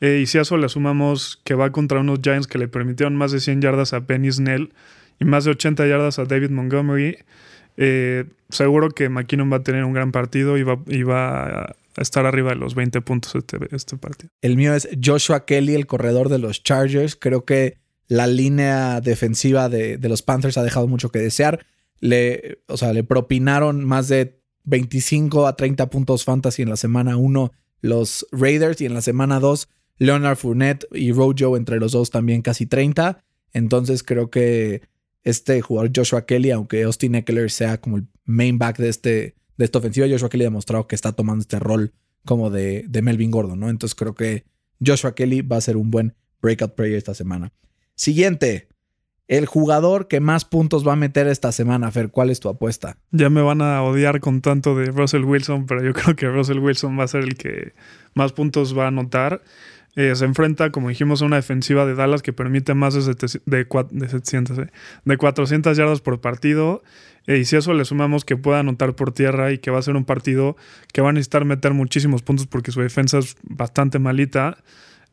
Eh, y si a eso le sumamos que va contra unos Giants que le permitieron más de 100 yardas a Penny Snell y más de 80 yardas a David Montgomery, eh, seguro que McKinnon va a tener un gran partido y va, y va a estar arriba de los 20 puntos este, este partido. El mío es Joshua Kelly, el corredor de los Chargers. Creo que la línea defensiva de, de los Panthers ha dejado mucho que desear. Le, o sea, le propinaron más de 25 a 30 puntos fantasy en la semana 1 los Raiders y en la semana 2 Leonard Fournette y Rojo entre los dos también casi 30. Entonces creo que este jugador Joshua Kelly, aunque Austin Eckler sea como el main back de, este, de esta ofensiva, Joshua Kelly ha demostrado que está tomando este rol como de, de Melvin Gordon, ¿no? Entonces creo que Joshua Kelly va a ser un buen breakout player esta semana. Siguiente, el jugador que más puntos va a meter esta semana, Fer, ¿cuál es tu apuesta? Ya me van a odiar con tanto de Russell Wilson, pero yo creo que Russell Wilson va a ser el que más puntos va a anotar. Eh, se enfrenta, como dijimos, a una defensiva de Dallas que permite más de, de, de 700, eh, de 400 yardas por partido. Eh, y si a eso le sumamos que pueda anotar por tierra y que va a ser un partido que va a necesitar meter muchísimos puntos porque su defensa es bastante malita,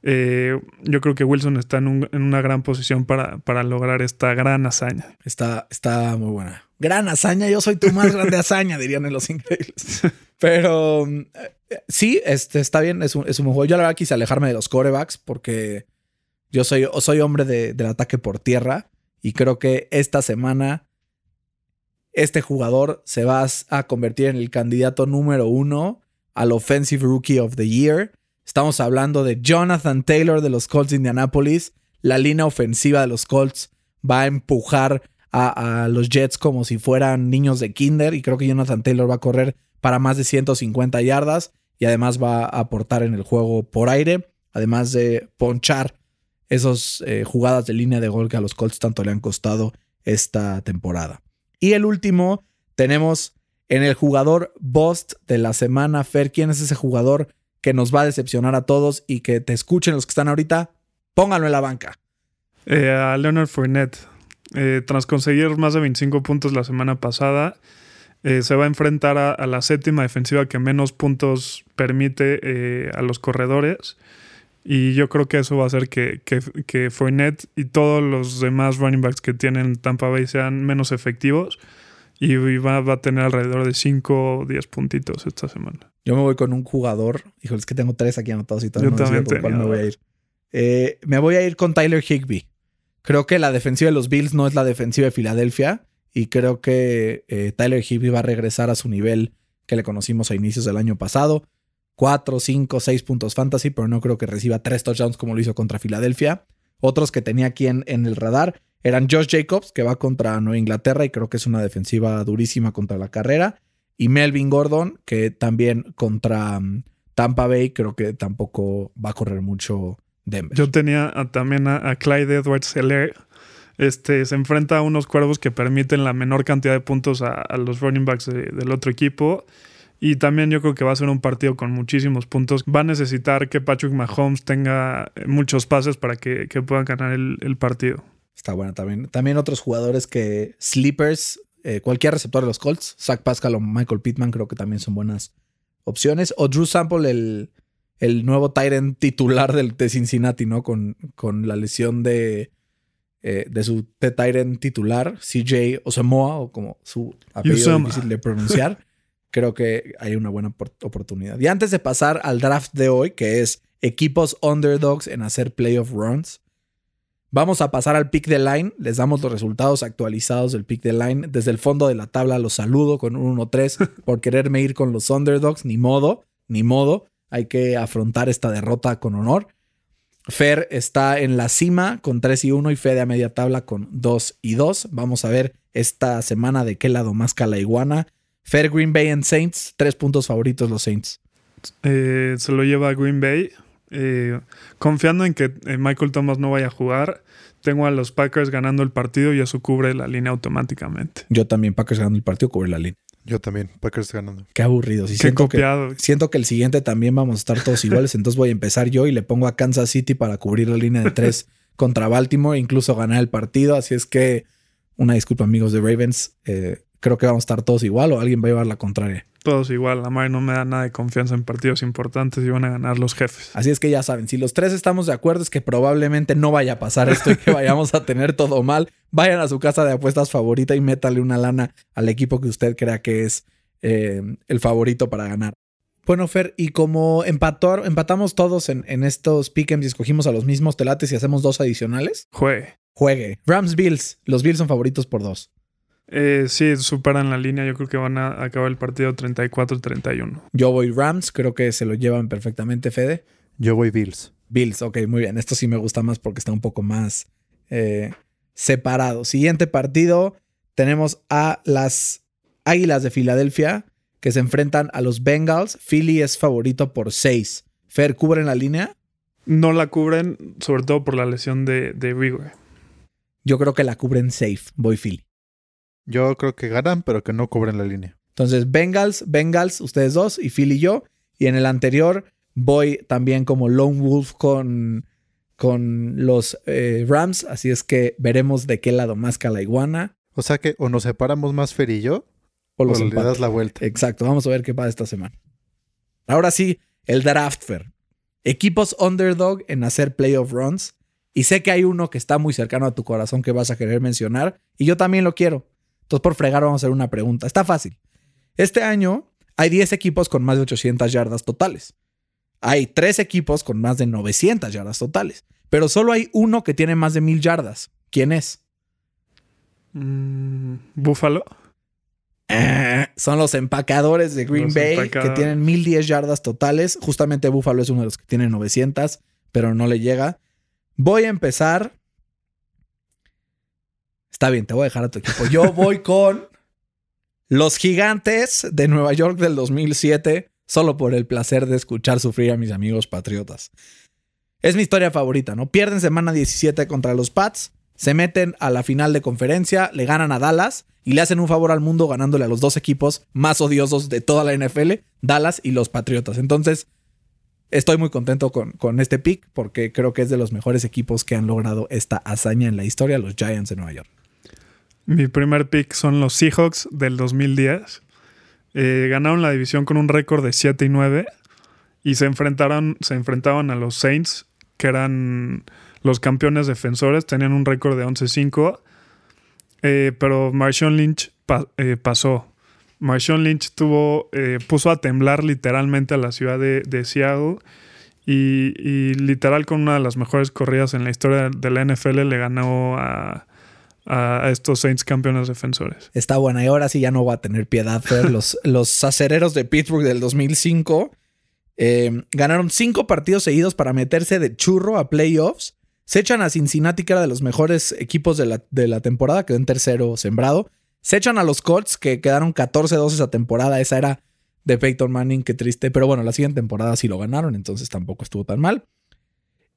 yo creo que Wilson está en, en una gran posición para, para, lograr esta gran hazaña. Está, está muy buena. Gran hazaña, yo soy tu más grande hazaña, dirían en Los Increíbles. Pero sí, este, está bien, es un, es un juego. Yo la verdad quise alejarme de los corebacks porque yo soy, soy hombre de, del ataque por tierra y creo que esta semana este jugador se va a convertir en el candidato número uno al Offensive Rookie of the Year. Estamos hablando de Jonathan Taylor de los Colts de Indianapolis. La línea ofensiva de los Colts va a empujar a, a, los Jets como si fueran niños de kinder y creo que Jonathan Taylor va a correr para más de 150 yardas y además va a aportar en el juego por aire, además de ponchar esas eh, jugadas de línea de gol que a los Colts tanto le han costado esta temporada. Y el último, tenemos en el jugador Bust de la semana, Fer, ¿quién es ese jugador que nos va a decepcionar a todos y que te escuchen los que están ahorita? Pónganlo en la banca. Eh, a Leonard Fournette. Eh, tras conseguir más de 25 puntos la semana pasada, eh, se va a enfrentar a, a, la séptima defensiva que menos puntos permite eh, a los corredores. Y yo creo que eso va a hacer que, que, que Fournette y todos los demás running backs que tienen Tampa Bay sean menos efectivos. Y va, va a tener alrededor de 5 o 10 puntitos esta semana. Yo me voy con un jugador. Híjole, es que tengo tres aquí anotados y todavía no sé con cuál me voy a ir. Eh, me voy a ir con Tyler Higby. Creo que la defensiva de los Bills no es la defensiva de Filadelfia. Y creo que eh, Tyler Higby va a regresar a su nivel que le conocimos a inicios del año pasado. 4, 5, 6 puntos fantasy, pero no creo que reciba 3 touchdowns como lo hizo contra Filadelfia. Otros que tenía aquí en, el radar eran Josh Jacobs, que va contra Nueva Inglaterra y creo que es una defensiva durísima contra la carrera. Y Melvin Gordon, que también contra mm, Tampa Bay, creo que tampoco va a correr mucho Denver. Yo tenía a- también a, a Clyde Edwards Heller. Este, se enfrenta a unos cuervos que permiten la menor cantidad de puntos a, los running backs de- del otro equipo. Y también yo creo que va a ser un partido con muchísimos puntos. Va a necesitar que Patrick Mahomes tenga eh, muchos pases para que, que puedan ganar el, el partido. Está bueno también. También otros jugadores que sleepers, eh, cualquier receptor de los Colts, Zach Pascal o Michael Pittman, creo que también son buenas opciones. O Drew Sample, el, el nuevo Tyrant titular del, de Cincinnati, ¿no? Con, con la lesión de, eh, de su de Tyrant titular, CJ Osamoa, o como su apellido Uzomah. difícil de pronunciar. creo que hay una buena opor- oportunidad. Y antes de pasar al draft de hoy, que es equipos underdogs en hacer playoff runs, Vamos a pasar al pick de line. Les damos los resultados actualizados del pick de line. Desde el fondo de la tabla los saludo con un 1-3 por quererme ir con los underdogs. Ni modo, ni modo. Hay que afrontar esta derrota con honor. Fer está en la cima con 3 y 1 y Fede a media tabla con 2 y 2. Vamos a ver esta semana de qué lado más la iguana. Fer Green Bay and Saints. Tres puntos favoritos los Saints. Eh, se lo lleva a Green Bay. Eh, confiando en que eh, Michael Thomas no vaya a jugar, tengo a los Packers ganando el partido y eso cubre la línea automáticamente. Yo también, Packers ganando el partido, cubre la línea. Yo también, Packers ganando. Qué aburrido. Sí, Qué siento que- copiado. Siento que el siguiente también vamos a estar todos iguales, entonces voy a empezar yo y le pongo a Kansas City para cubrir la línea de tres contra Baltimore, incluso ganar el partido. Así es que una disculpa amigos de Ravens, eh, creo que vamos a estar todos igual o alguien va a llevar la contraria. Todos igual. La madre no me da nada de confianza en partidos importantes y van a ganar los jefes. Así es que ya saben, si los tres estamos de acuerdo es que probablemente no vaya a pasar esto y que vayamos a tener todo mal. Vayan a su casa de apuestas favorita y métale una lana al equipo que usted crea que es eh, el favorito para ganar. Bueno, Fer, y como empató, empatamos todos en, en estos pick'ems y escogimos a los mismos telates y hacemos dos adicionales, Juegue. juegue. Rams Bills. Los Bills son favoritos por dos. Eh, sí, superan la línea. Yo creo que van a acabar el partido 34-31. Yo voy Rams, creo que se lo llevan perfectamente, Fede. Yo voy Bills. Bills, ok, muy bien. Esto sí me gusta más porque está un poco más eh, separado. Siguiente partido, tenemos a las Águilas de Filadelfia que se enfrentan a los Bengals. Philly es favorito por 6. Fer, ¿cubren la línea? No la cubren, sobre todo por la lesión de, de Rigor. Yo creo que la cubren safe. Voy Philly. Yo creo que ganan, pero que no cubren la línea. Entonces, Bengals, Bengals, ustedes dos y Philly y yo. Y en el anterior voy también como Lone Wolf con, con los eh, Rams. Así es que veremos de qué lado más la iguana. O sea que o nos separamos más Fer y yo, O o los le empates. das la vuelta. Exacto, vamos a ver qué pasa esta semana. Ahora sí, el draft fair. Equipos underdog en hacer playoff runs. Y sé que hay uno que está muy cercano a tu corazón que vas a querer mencionar. Y yo también lo quiero. Entonces, por fregar, vamos a hacer una pregunta. Está fácil. Este año hay 10 equipos con más de 800 yardas totales. Hay 3 equipos con más de 900 yardas totales. Pero solo hay uno que tiene más de 1000 yardas. ¿Quién es? Mm, Buffalo. Eh, son los empacadores de Green Los Bay empacadores. que tienen 1010 yardas totales. Justamente Buffalo es uno de los que tiene 900, pero no le llega. Voy a empezar. Está bien, te voy a dejar a tu equipo. Yo voy con los gigantes de Nueva York del 2007, solo por el placer de escuchar sufrir a mis amigos patriotas. Es mi historia favorita, ¿no? Pierden semana 17 contra los Pats, se meten a la final de conferencia, le ganan a Dallas y le hacen un favor al mundo ganándole a los dos equipos más odiosos de toda la NFL, Dallas y los Patriotas. Entonces, estoy muy contento con, con este pick porque creo que es de los mejores equipos que han logrado esta hazaña en la historia, los Giants de Nueva York. Mi primer pick son los Seahawks del 2010. Eh, ganaron la división con un récord de 7 y 9 y se enfrentaron, se enfrentaban a los Saints, que eran los campeones defensores, tenían un récord de 11-5, eh, pero Marshawn Lynch eh, pasó. Marshawn Lynch tuvo, puso a temblar literalmente a la ciudad de, de Seattle y, y literal con una de las mejores corridas en la historia de la NFL le ganó a, a estos Saints campeones defensores. Está buena y ahora sí ya no va a tener piedad. Fer. Los, los acereros de Pittsburgh del 2005 eh, ganaron cinco partidos seguidos para meterse de churro a playoffs. Se echan a Cincinnati, que era de los mejores equipos de la, de la temporada, quedó en tercero sembrado. Se echan a los Colts, que quedaron 14-12 esa temporada. Esa era de Peyton Manning, qué triste. Pero bueno, la siguiente temporada sí lo ganaron, entonces tampoco estuvo tan mal.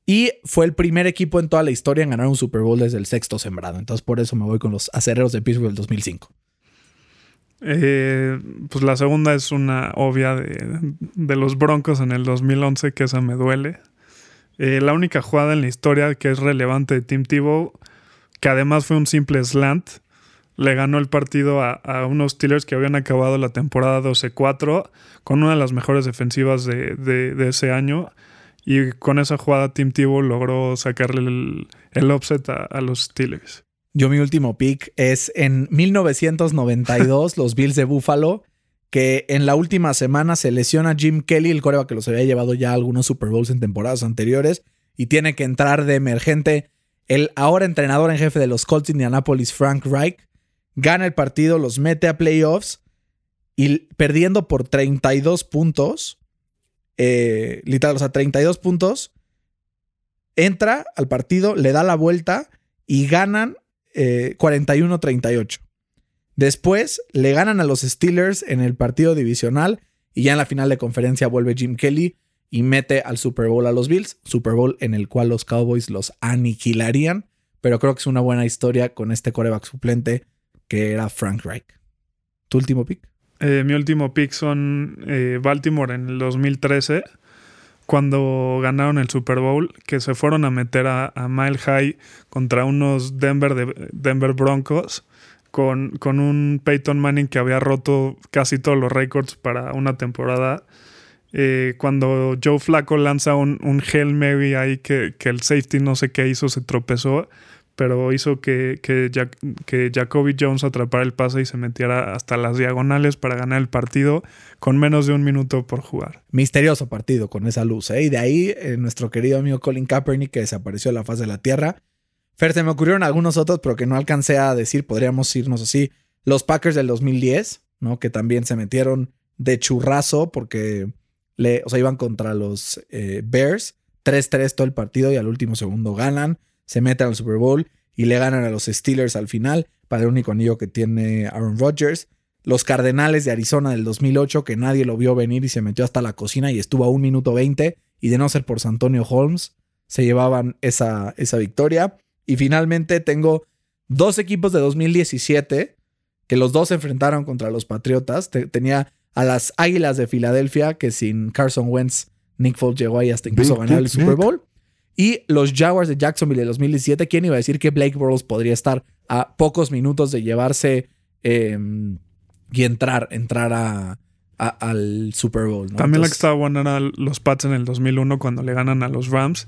Y fue el primer equipo en toda la historia en ganar un Super Bowl desde el sexto sembrado. Entonces por eso me voy con los acereros de Pittsburgh del 2005. Eh, pues la segunda es una obvia de, de, los Broncos en el 2011, que esa me duele. Eh, la única jugada en la historia que es relevante de Tim Tebow, que además fue un simple slant, le ganó el partido a, a unos Steelers que habían acabado la temporada 12-4 con una de las mejores defensivas de, de, de, ese año. Y con esa jugada Tim Tebow logró sacarle el, el offset a, a los Steelers. Yo mi último pick es en 1992, los Bills de Buffalo, que en la última semana se lesiona Jim Kelly, el coreback que los había llevado ya a algunos Super Bowls en temporadas anteriores, y tiene que entrar de emergente el ahora entrenador en jefe de los Colts de Indianapolis, Frank Reich, gana el partido, los mete a playoffs, y perdiendo por 32 puntos, eh, literal, o sea, 32 puntos, entra al partido, le da la vuelta y ganan eh, 41-38. Después le ganan a los Steelers en el partido divisional y ya en la final de conferencia vuelve Jim Kelly y mete al Super Bowl a los Bills, Super Bowl en el cual los Cowboys los aniquilarían, pero creo que es una buena historia con este coreback suplente que era Frank Reich. ¿Tu último pick? Eh, mi último pick son eh, Baltimore en el 2013 cuando ganaron el Super Bowl, que se fueron a meter a, Mile High contra unos Denver, de, Denver Broncos, con, con, un Peyton Manning que había roto casi todos los récords para una temporada. Eh, cuando Joe Flacco lanza un, un Hail Mary ahí que, que, el safety no sé qué hizo, se tropezó, pero hizo que, que, Jacoby Jones atrapara el pase y se metiera hasta las diagonales para ganar el partido con menos de un minuto por jugar. Misterioso partido con esa luz. ¿eh? Y de ahí eh, nuestro querido amigo Colin Kaepernick que desapareció de la faz de la tierra. Fer, se me ocurrieron algunos otros, pero que no alcancé a decir, podríamos irnos así. Los Packers del 2010, ¿no? Que también se metieron de churrazo porque le, o sea, iban contra los eh, Bears. 3-3 todo el partido y al último segundo ganan se meten al Super Bowl y le ganan a los Steelers al final para el único anillo que tiene Aaron Rodgers. Los Cardenales de Arizona del 2008, que nadie lo vio venir y se metió hasta la cocina y estuvo a un minuto 20. Y de no ser por Santonio Holmes, se llevaban esa, esa victoria. Y finalmente tengo dos equipos de 2017 que los dos se enfrentaron contra los Patriotas. tenía a las Águilas de Filadelfia, que sin Carson Wentz, Nick Foles llegó ahí hasta incluso ganar el Super Bowl. Y los Jaguars de Jacksonville de 2017, ¿quién iba a decir que Blake Bortles podría estar a pocos minutos de llevarse eh, y entrar, entrar a, a, al Super Bowl? ¿no? También Entonces, la que estaba buena era los Pats en el 2001 cuando le ganan a los Rams.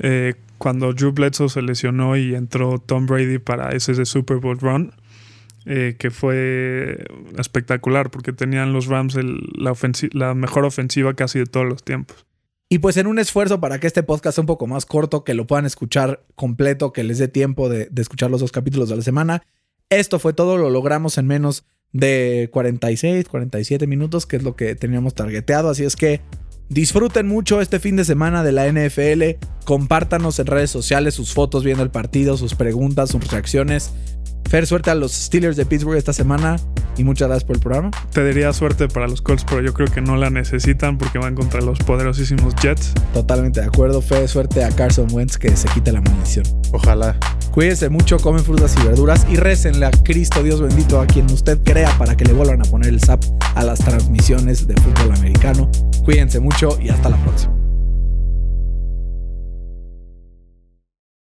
Eh, cuando Drew Bledsoe se lesionó y entró Tom Brady para ese de Super Bowl run, eh, que fue espectacular porque tenían los Rams el, la, la mejor ofensiva casi de todos los tiempos. Y pues en un esfuerzo para que este podcast sea un poco más corto, que lo puedan escuchar completo, que les dé tiempo de, escuchar los dos capítulos de la semana. Esto fue todo, lo logramos en menos de 46, 47 minutos, que es lo que teníamos targeteado. Así es que disfruten mucho este fin de semana de la NFL. Compártanos en redes sociales sus fotos viendo el partido, sus preguntas, sus reacciones. Fer, suerte a los Steelers de Pittsburgh esta semana y muchas gracias por el programa. Te diría suerte para los Colts, pero yo creo que no la necesitan porque van contra los poderosísimos Jets. Totalmente de acuerdo, Fer. Suerte a Carson Wentz que se quite la maldición. Ojalá. Cuídense mucho, comen frutas y verduras y récenle a Cristo Dios bendito a quien usted crea para que le vuelvan a poner el zap a las transmisiones de fútbol americano. Cuídense mucho y hasta la próxima.